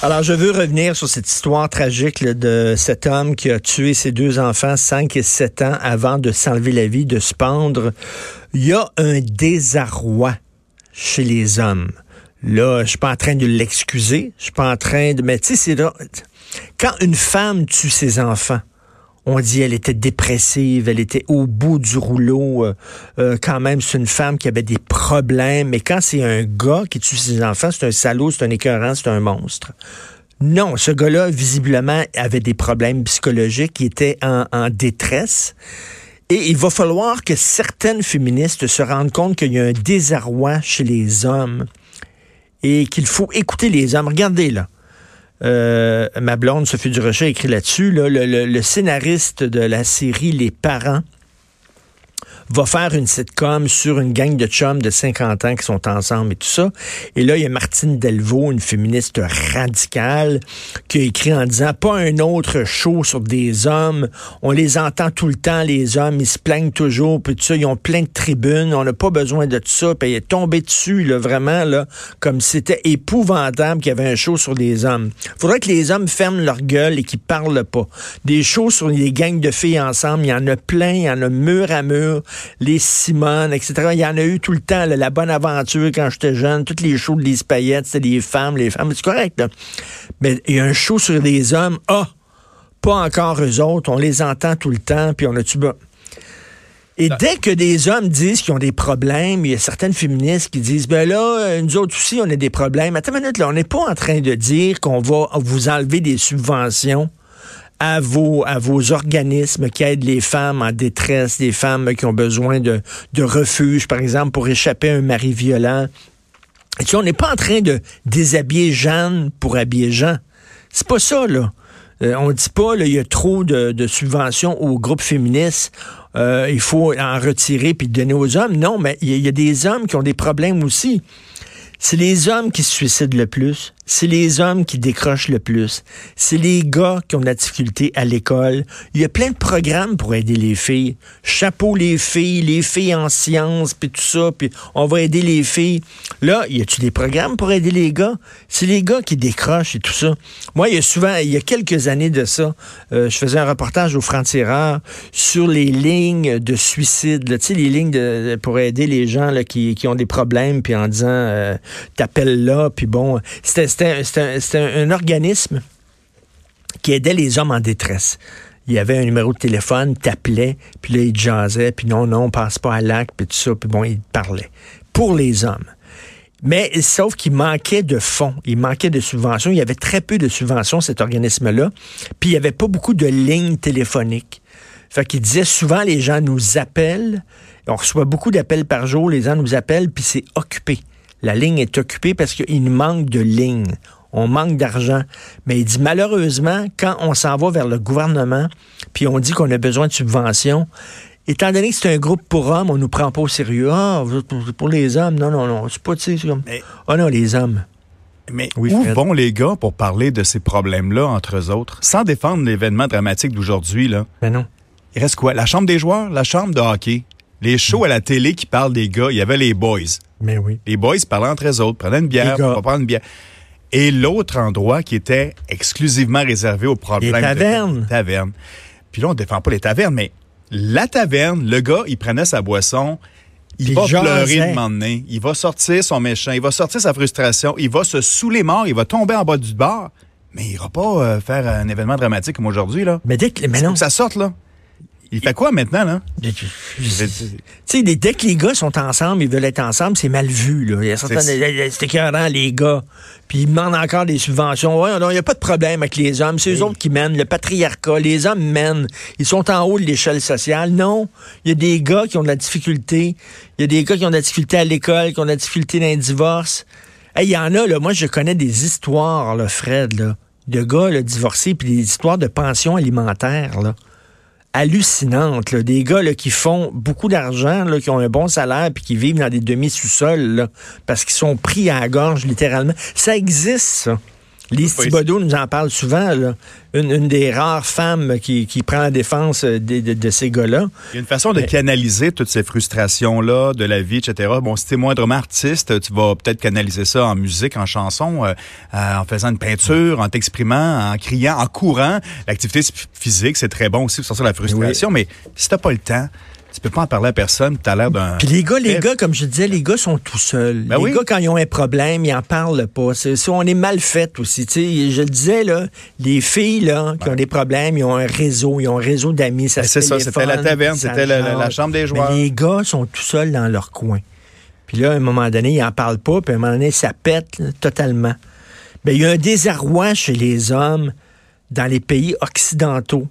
Alors, je veux revenir sur cette histoire tragique de cet homme qui a tué ses deux enfants, 5 et 7 ans, avant de s'enlever la vie, de se pendre. Il y a un désarroi chez les hommes. Là, je suis pas en train de l'excuser. Je suis pas en train de... Mais tu sais, c'est là... Quand une femme tue ses enfants, on dit elle était dépressive, elle était au bout du rouleau. Euh, euh, quand même, c'est une femme qui avait des problèmes. Mais quand c'est un gars qui tue ses enfants, c'est un salaud, c'est un écœurant, c'est un monstre. Non, ce gars-là, visiblement, avait des problèmes psychologiques, il était en, en détresse. Et il va falloir que certaines féministes se rendent compte qu'il y a un désarroi chez les hommes et qu'il faut écouter les hommes. Regardez là. Euh, ma blonde Sophie Durocher a écrit là-dessus, là, le, le, le, scénariste de la série Les Parents va faire une sitcom sur une gang de chums de 50 ans qui sont ensemble et tout ça. Et là, il y a Martine Delvaux, une féministe radicale, qui a écrit en disant pas un autre show sur des hommes. On les entend tout le temps, les hommes, ils se plaignent toujours, puis tout ça, ils ont plein de tribunes, on n'a pas besoin de tout ça. Puis il est tombé dessus, là, vraiment, là, comme c'était épouvantable qu'il y avait un show sur des hommes. Faudrait que les hommes ferment leur gueule et qu'ils parlent pas. Des shows sur les gangs de filles ensemble, il y en a plein, il y en a mur à mur les Simone, etc. Il y en a eu tout le temps, la bonne aventure quand j'étais jeune, toutes les shows de Lise Payette, c'était les femmes, les femmes, c'est correct. Là. Mais il y a un show sur des hommes, ah, pas encore eux autres, on les entend tout le temps, puis on a-tu... Et dès que des hommes disent qu'ils ont des problèmes, il y a certaines féministes qui disent, ben là, nous autres aussi, on a des problèmes. Attends une minute, là, on n'est pas en train de dire qu'on va vous enlever des subventions à vos, à vos organismes qui aident les femmes en détresse, les femmes qui ont besoin de, de refuge, par exemple, pour échapper à un mari violent. Tu on n'est pas en train de déshabiller Jeanne pour habiller Jean. C'est pas ça, là. Euh, on dit pas, là, il y a trop de, de subventions aux groupes féministes. Euh, il faut en retirer puis donner aux hommes. Non, mais il y, a des hommes qui ont des problèmes aussi. C'est les hommes qui se suicident le plus c'est les hommes qui décrochent le plus. C'est les gars qui ont de la difficulté à l'école. Il y a plein de programmes pour aider les filles. Chapeau les filles, les filles en sciences, puis tout ça, puis on va aider les filles. Là, y a-tu des programmes pour aider les gars? C'est les gars qui décrochent et tout ça. Moi, il y a souvent, il y a quelques années de ça, euh, je faisais un reportage au Franc-Tireur sur les lignes de suicide, tu sais, les lignes pour aider les gens là, qui, ont des problèmes, puis en disant, euh, t'appelles là, puis bon, c'était un, organisme qui aidait les hommes en détresse. Il y avait un numéro de téléphone, t'appelais, puis là, il jasait, puis non, non, on passe pas à l'acte, puis tout ça, puis bon, il parlait. Pour les hommes. Mais sauf qu'il manquait de fonds, il manquait de subventions. Il y avait très peu de subventions, cet organisme-là. Puis il n'y avait pas beaucoup de lignes téléphoniques. Fait qu'il disait souvent, les gens nous appellent. On reçoit beaucoup d'appels par jour, les gens nous appellent, puis c'est occupé la ligne est occupée parce qu'il nous manque de lignes. On manque d'argent. Mais il dit malheureusement, quand on s'en va vers le gouvernement, puis on dit qu'on a besoin de subventions, étant donné que c'est un groupe pour hommes, on nous prend pas au sérieux. Ah, pour les hommes, non, non, non. C'est pas, tu sais, comme. Ah non, les hommes. Mais où vont les gars pour parler de ces problèmes-là entre eux autres, sans défendre l'événement dramatique d'aujourd'hui, là? Ben non. Il reste quoi? La chambre des joueurs? La chambre de hockey? Les shows à la télé qui parlent des gars, il y avait les boys. Mais oui. Les boys parlaient entre eux autres, prenaient une bière, on prendre une bière. Et l'autre endroit qui était exclusivement réservé aux problèmes. Les tavernes. tavernes. Puis là, on défend pas les tavernes, mais la taverne, le gars, il prenait sa boisson, il va pleurer le moment donné, il va sortir son méchant, il va sortir sa frustration, il va se saouler mort, il va tomber en bas du bar, mais il ira pas euh, faire un événement dramatique comme aujourd'hui, là. Mais dès que, mais non. que ça sorte, là. Il fait quoi maintenant, là? Tu sais, dès que les gars sont ensemble, ils veulent être ensemble, c'est mal vu, là. Il y a certains, c'est écœurant, les gars. Puis ils demandent encore des subventions. Ouais, non, il n'y a pas de problème avec les hommes. C'est eux autres qui mènent le patriarcat. Les hommes mènent. Ils sont en haut de l'échelle sociale. Non. Il y a des gars qui ont de la difficulté. Il y a des gars qui ont de la difficulté à l'école, qui ont de la difficulté dans un divorce. Il y en a, là. Moi, je connais des histoires, là, Fred, là, de gars, là, divorcés, puis des histoires de pension alimentaire, là hallucinante. Des gars qui font beaucoup d'argent, qui ont un bon salaire, puis qui vivent dans des demi-sous-sols parce qu'ils sont pris à la gorge, littéralement. Ça existe. Lise Thibodeau nous en parle souvent, Une, des rares femmes qui, prend la défense de, ces gars-là. Il y a une façon de canaliser toutes ces frustrations-là de la vie, etc. Bon, si tu es moindrement artiste, tu vas peut-être canaliser ça en musique, en chanson, euh, en faisant une peinture, en t'exprimant, en criant, en courant. L'activité physique, c'est très bon aussi pour sortir la frustration, mais si t'as pas le temps, tu peux pas en parler à personne, tu as l'air d'un... Puis les gars, les gars, comme je disais, les gars sont tout seuls. Ben les gars, quand ils ont un problème, ils en parlent pas. C'est, on est mal fait aussi. sais, je le disais, là, les filles là, qui ont des problèmes, ils ont un réseau, ils ont un réseau d'amis. Ça ben, c'est ça, c'était la taverne, c'était la, chambre des joueurs. Mais les gars sont tout seuls dans leur coin. Puis là, à un moment donné, ils en parlent pas, puis à un moment donné, ça pète totalement. Ben, il y a un désarroi chez les hommes dans les pays occidentaux.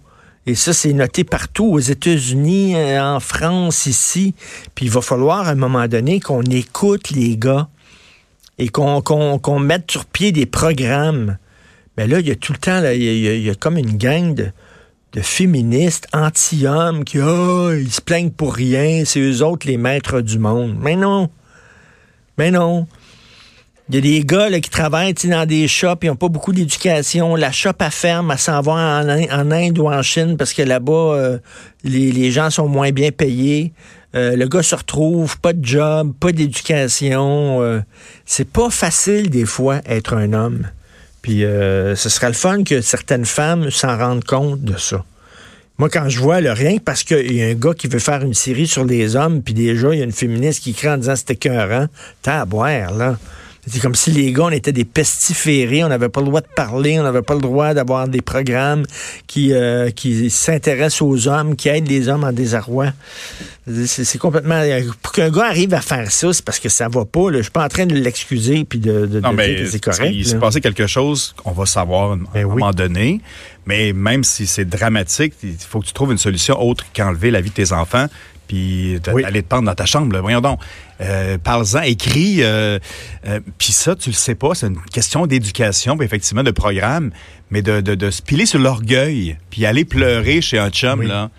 Et ça, c'est noté partout, aux États-Unis, euh, en France, ici. Puis il va falloir, à un moment donné, qu'on écoute les gars et qu'on mette sur pied des programmes. Mais là, il y a tout le temps, il, y a, comme une gang de, féministes anti-hommes qui, oh, ils se plaignent pour rien, c'est eux autres les maîtres du monde. Mais non. Mais non. Il y a des gars qui travaillent dans des shops, ils n'ont pas beaucoup d'éducation. La shop à ferme, à s'en va en, Inde ou en Chine parce que là-bas, euh, les, gens sont moins bien payés. Euh, le gars se retrouve, pas de job, pas d'éducation. Euh, c'est pas facile des fois être un homme. Puis ce serait le fun que certaines femmes s'en rendent compte de ça. Moi, quand je vois le rien parce qu'il y a un gars qui veut faire une série sur les hommes, puis déjà, il y a une féministe qui crie en disant c'était écœurant, t'as à boire, là. C'est comme si les gars, on était des pestiférés, on n'avait pas le droit de parler, on n'avait pas le droit d'avoir des programmes qui, euh, qui s'intéressent aux hommes, qui aident les hommes en désarroi. C'est complètement... Pour qu'un gars arrive à faire ça, c'est parce que ça va pas. Je suis pas en train de l'excuser puis de, de, dire que c'est correct. Il s'est passé quelque chose qu'on va savoir à un ben moment donné. Mais même si c'est dramatique, il faut que tu trouves une solution autre qu'enlever la vie de tes enfants puis aller te pendre dans ta chambre. Voyons donc. Euh, Parle-en, écris. Euh, euh, puis ça, tu le sais pas, c'est une question d'éducation, effectivement, de programme, mais de, de, de se piler sur l'orgueil, puis aller pleurer chez un chum, là,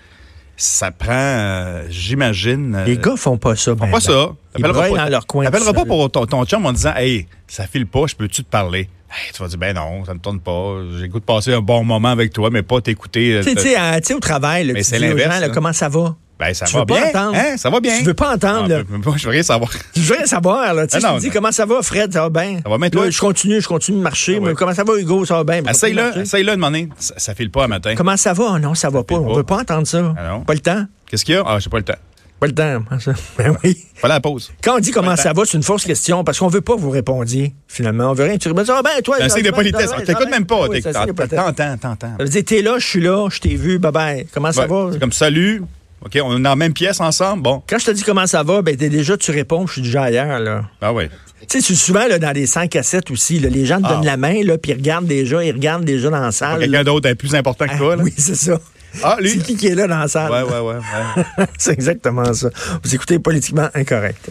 ça prend, euh, j'imagine... Les gars font pas ça. Font pas ça. Ils pas, dans leur coin. T'appelleras pas pour ton, ton chum en disant « Hey, ça file pas, je peux-tu te parler? » tu vas dire, ben non, ça me tourne pas. J'ai goût de passer un bon moment avec toi, mais pas t'écouter. Tu sais, au travail, là, tu dis aux gens, comment ça va? Ben, ça va bien. Hein? Ça va bien. Tu veux pas entendre, là. je veux rien savoir. Je veux rien savoir, là. Tu sais, dis, comment ça va, Fred? Ça va bien. Ça va bien, toi? je continue, je continue de marcher. Ah comment ça va, Hugo? Ça va bien. Essaye-le, essaye-le de m'en ça, ça file pas un matin. Comment ça va? Non, ça va pas. On veut pas entendre ça. Ah pas le temps. Qu'est-ce qu'il y a? Ah, j'ai pas le temps. Pas le temps. Ben oui. Pas la pause. Quand on dit comment ça va, c'est une fausse question parce qu'on veut pas vous répondre, finalement. On veut rien. Tu réponds, ah ben, toi. C'est un signe de politesse. T'écoutes même pas. T'entends, t'entends. Ça veut dire, t'es là, je suis là, je t'ai vu, bye bye. Comment ça va? C'est comme salut, OK, on est dans la même pièce ensemble, bon. Quand je te dis comment ça va, ben déjà, tu réponds, je suis déjà ailleurs, là. Ah oui. Tu sais, souvent, là, dans les 100 cassettes aussi, les gens te ah. donnent la main, là, puis ils regardent déjà, ils regardent déjà dans la salle. Quelqu'un d'autre est plus important que toi, là. Ah, oui, c'est ça. Ah, lui. C'est qui qui est là dans la salle? Ouais, ouais, ouais. ouais. c'est exactement ça. Vous écoutez Politiquement Incorrect.